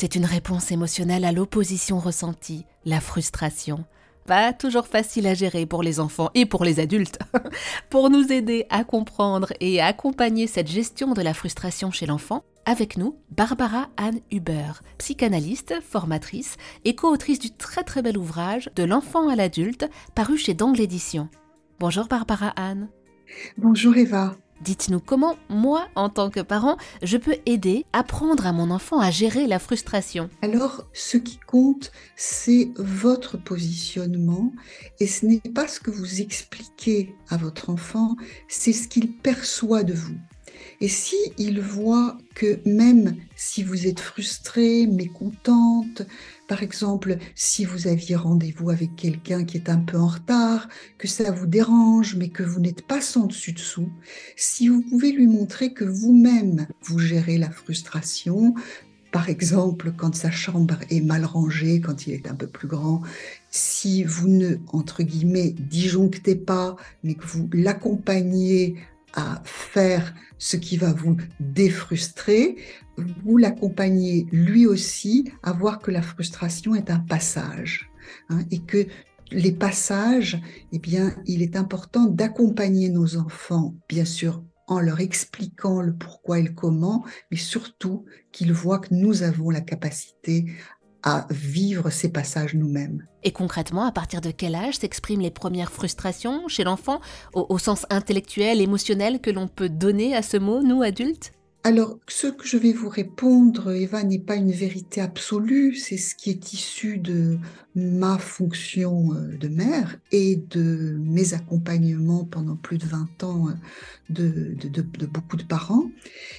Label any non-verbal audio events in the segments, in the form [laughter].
C'est une réponse émotionnelle à l'opposition ressentie, la frustration. Pas toujours facile à gérer pour les enfants et pour les adultes. [laughs] pour nous aider à comprendre et accompagner cette gestion de la frustration chez l'enfant, avec nous, Barbara Anne Huber, psychanalyste, formatrice et co-autrice du très très bel ouvrage De l'enfant à l'adulte, paru chez Dangle Édition. Bonjour Barbara Anne. Bonjour Eva. Dites-nous comment, moi, en tant que parent, je peux aider, apprendre à mon enfant à gérer la frustration. Alors, ce qui compte, c'est votre positionnement et ce n'est pas ce que vous expliquez à votre enfant, c'est ce qu'il perçoit de vous. Et si il voit que même si vous êtes frustrée, mécontente, par exemple, si vous aviez rendez-vous avec quelqu'un qui est un peu en retard, que ça vous dérange, mais que vous n'êtes pas sans dessus dessous, si vous pouvez lui montrer que vous-même vous gérez la frustration, par exemple, quand sa chambre est mal rangée, quand il est un peu plus grand, si vous ne, entre guillemets, disjonctez pas, mais que vous l'accompagnez à faire ce qui va vous défrustrer, vous l'accompagnez lui aussi à voir que la frustration est un passage hein, et que les passages, eh bien, il est important d'accompagner nos enfants, bien sûr, en leur expliquant le pourquoi et le comment, mais surtout qu'ils voient que nous avons la capacité à vivre ces passages nous-mêmes. Et concrètement, à partir de quel âge s'expriment les premières frustrations chez l'enfant, au, sens intellectuel, émotionnel que l'on peut donner à ce mot, nous adultes? Alors, ce que je vais vous répondre, Eva, n'est pas une vérité absolue, c'est ce qui est issu de ma fonction euh, de mère et de mes accompagnements pendant plus de 20 ans euh, de, de beaucoup de parents.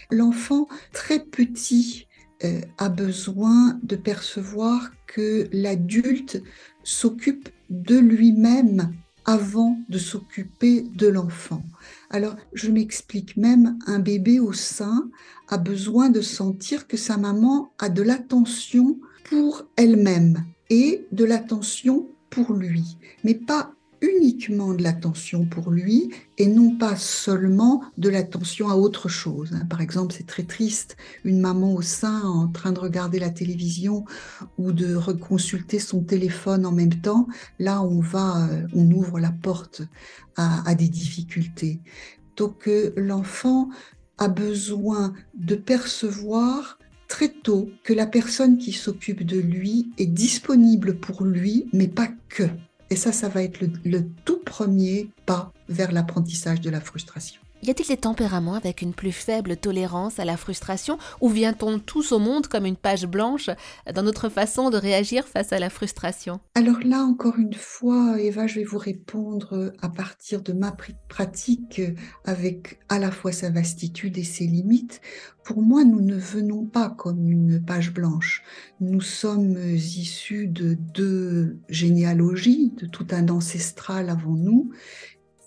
L'enfant très petit euh, a besoin de percevoir que l'adulte s'occupe de lui-même avant de s'occuper de l'enfant. Alors, je m'explique même, un bébé au sein a besoin de sentir que sa maman a de l'attention pour elle-même et de l'attention pour lui, mais pas uniquement de l'attention pour lui et non pas seulement de l'attention à autre chose. Hein. Par exemple, c'est très triste, une maman au sein en train de regarder la télévision ou de reconsulter son téléphone en même temps. Là, on va, euh, on ouvre la porte à, des difficultés. Donc, euh, l'enfant a besoin de percevoir très tôt que la personne qui s'occupe de lui est disponible pour lui, mais pas que. Et ça, ça va être le, tout premier pas vers l'apprentissage de la frustration. Y a-t-il des tempéraments avec une plus faible tolérance à la frustration ou vient-on tous au monde comme une page blanche dans notre façon de réagir face à la frustration? Alors là, encore une fois, Eva, je vais vous répondre à partir de ma pratique avec à la fois sa vastitude et ses limites. Pour moi, nous ne venons pas comme une page blanche. Nous sommes issus de deux généalogies, de tout un ancestral avant nous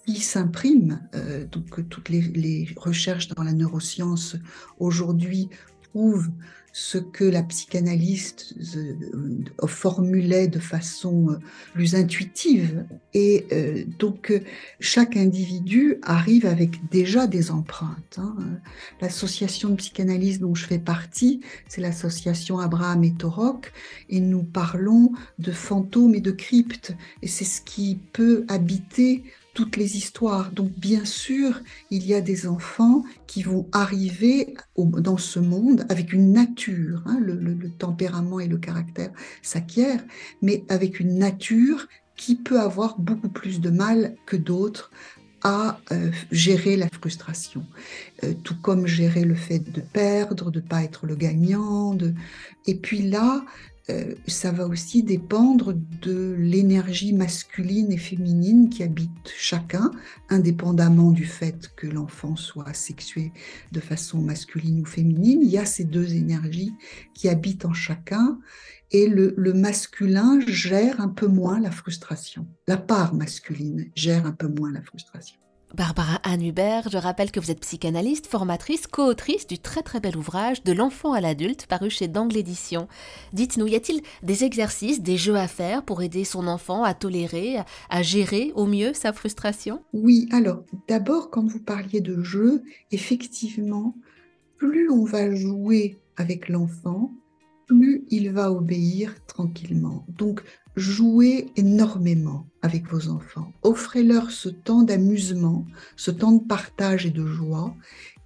qui s'imprime. Euh, donc toutes les, recherches dans la neuroscience aujourd'hui prouvent ce que la psychanalyste euh, formulait de façon euh, plus intuitive. Et donc chaque individu arrive avec déjà des empreintes. Hein. L'association de psychanalyse dont je fais partie, c'est l'association Abraham et Torok, et nous parlons de fantômes et de cryptes. Et c'est ce qui peut habiter toutes les histoires. Donc bien sûr, il y a des enfants qui vont arriver dans ce monde avec une nature, hein, le, tempérament et le caractère s'acquièrent, mais avec une nature qui peut avoir beaucoup plus de mal que d'autres à euh, gérer la frustration, euh, tout comme gérer le fait de perdre, de ne pas être le gagnant. Et puis là, euh, ça va aussi dépendre de l'énergie masculine et féminine qui habite chacun, indépendamment du fait que l'enfant soit sexué de façon masculine ou féminine. Il y a ces deux énergies qui habitent en chacun et le, le masculin gère un peu moins la frustration. La part masculine gère un peu moins la frustration. Barbara Anne Hubert, je rappelle que vous êtes psychanalyste, formatrice, co-autrice du très très bel ouvrage De l'enfant à l'adulte paru chez Dangle Édition. Dites-nous, y a-t-il des exercices, des jeux à faire pour aider son enfant à tolérer, à gérer au mieux sa frustration? Oui, alors d'abord quand vous parliez de jeux, effectivement, plus on va jouer avec l'enfant, il va obéir tranquillement. Donc, jouez énormément avec vos enfants. Offrez-leur ce temps d'amusement, ce temps de partage et de joie,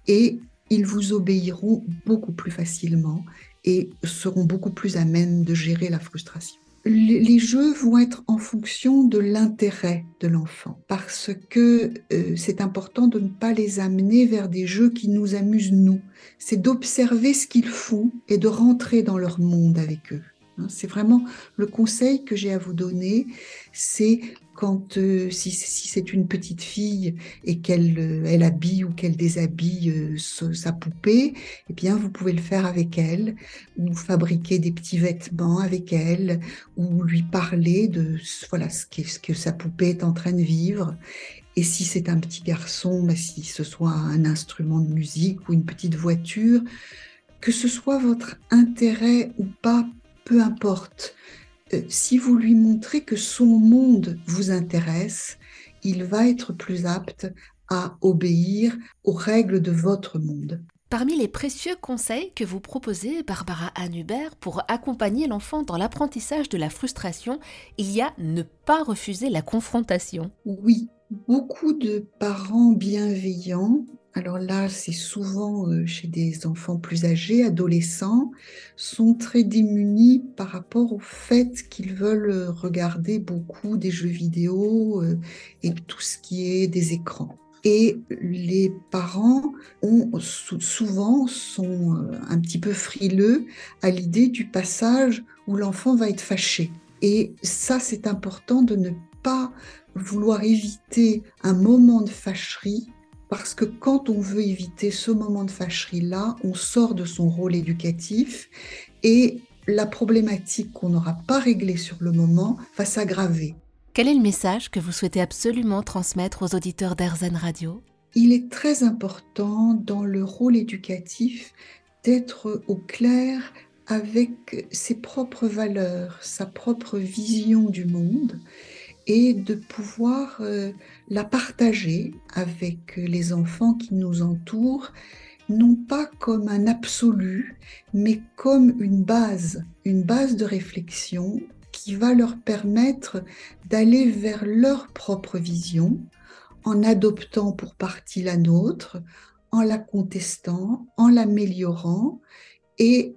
et ils vous obéiront beaucoup plus facilement et seront beaucoup plus à même de gérer la frustration les jeux vont être en fonction de l'intérêt de l'enfant parce que euh, c'est important de ne pas les amener vers des jeux qui nous amusent nous. C'est d'observer ce qu'ils font et de rentrer dans leur monde avec eux. Hein. C'est vraiment le conseil que j'ai à vous donner, c'est quand euh, si, c'est une petite fille et qu'elle euh, elle habille ou qu'elle déshabille euh, sa poupée, eh bien vous pouvez le faire avec elle ou fabriquer des petits vêtements avec elle ou lui parler de voilà ce que, sa poupée est en train de vivre. Et si c'est un petit garçon, bah, si ce soit un instrument de musique ou une petite voiture, que ce soit votre intérêt ou pas, peu importe euh, si vous lui montrez que son monde vous intéresse, il va être plus apte à obéir aux règles de votre monde. Parmi les précieux conseils que vous proposez, Barbara Anne Hubert, pour accompagner l'enfant dans l'apprentissage de la frustration, il y a ne pas refuser la confrontation. Oui, beaucoup de parents bienveillants alors là, c'est souvent euh, chez des enfants plus âgés, adolescents, sont très démunis par rapport au fait qu'ils veulent regarder beaucoup des jeux vidéo euh, et tout ce qui est des écrans. Et les parents ont souvent sont euh, un petit peu frileux à l'idée du passage où l'enfant va être fâché. Et ça, c'est important de ne pas vouloir éviter un moment de fâcherie parce que quand on veut éviter ce moment de fâcherie-là, on sort de son rôle éducatif et la problématique qu'on n'aura pas réglée sur le moment va s'aggraver. Quel est le message que vous souhaitez absolument transmettre aux auditeurs d'Airzen Radio? Il est très important dans le rôle éducatif d'être au clair avec ses propres valeurs, sa propre vision du monde et de pouvoir euh, la partager avec les enfants qui nous entourent, non pas comme un absolu, mais comme une base, une base de réflexion qui va leur permettre d'aller vers leur propre vision en adoptant pour partie la nôtre, en la contestant, en l'améliorant et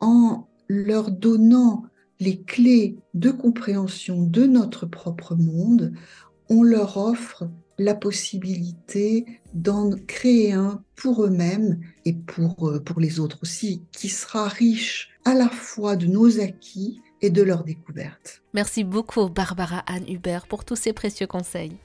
en leur donnant les clés de compréhension de notre propre monde, on leur offre la possibilité d'en créer un pour eux-mêmes et pour, euh, pour les autres aussi, qui sera riche à la fois de nos acquis et de leurs découvertes. Merci beaucoup Barbara Anne Hubert pour tous ces précieux conseils.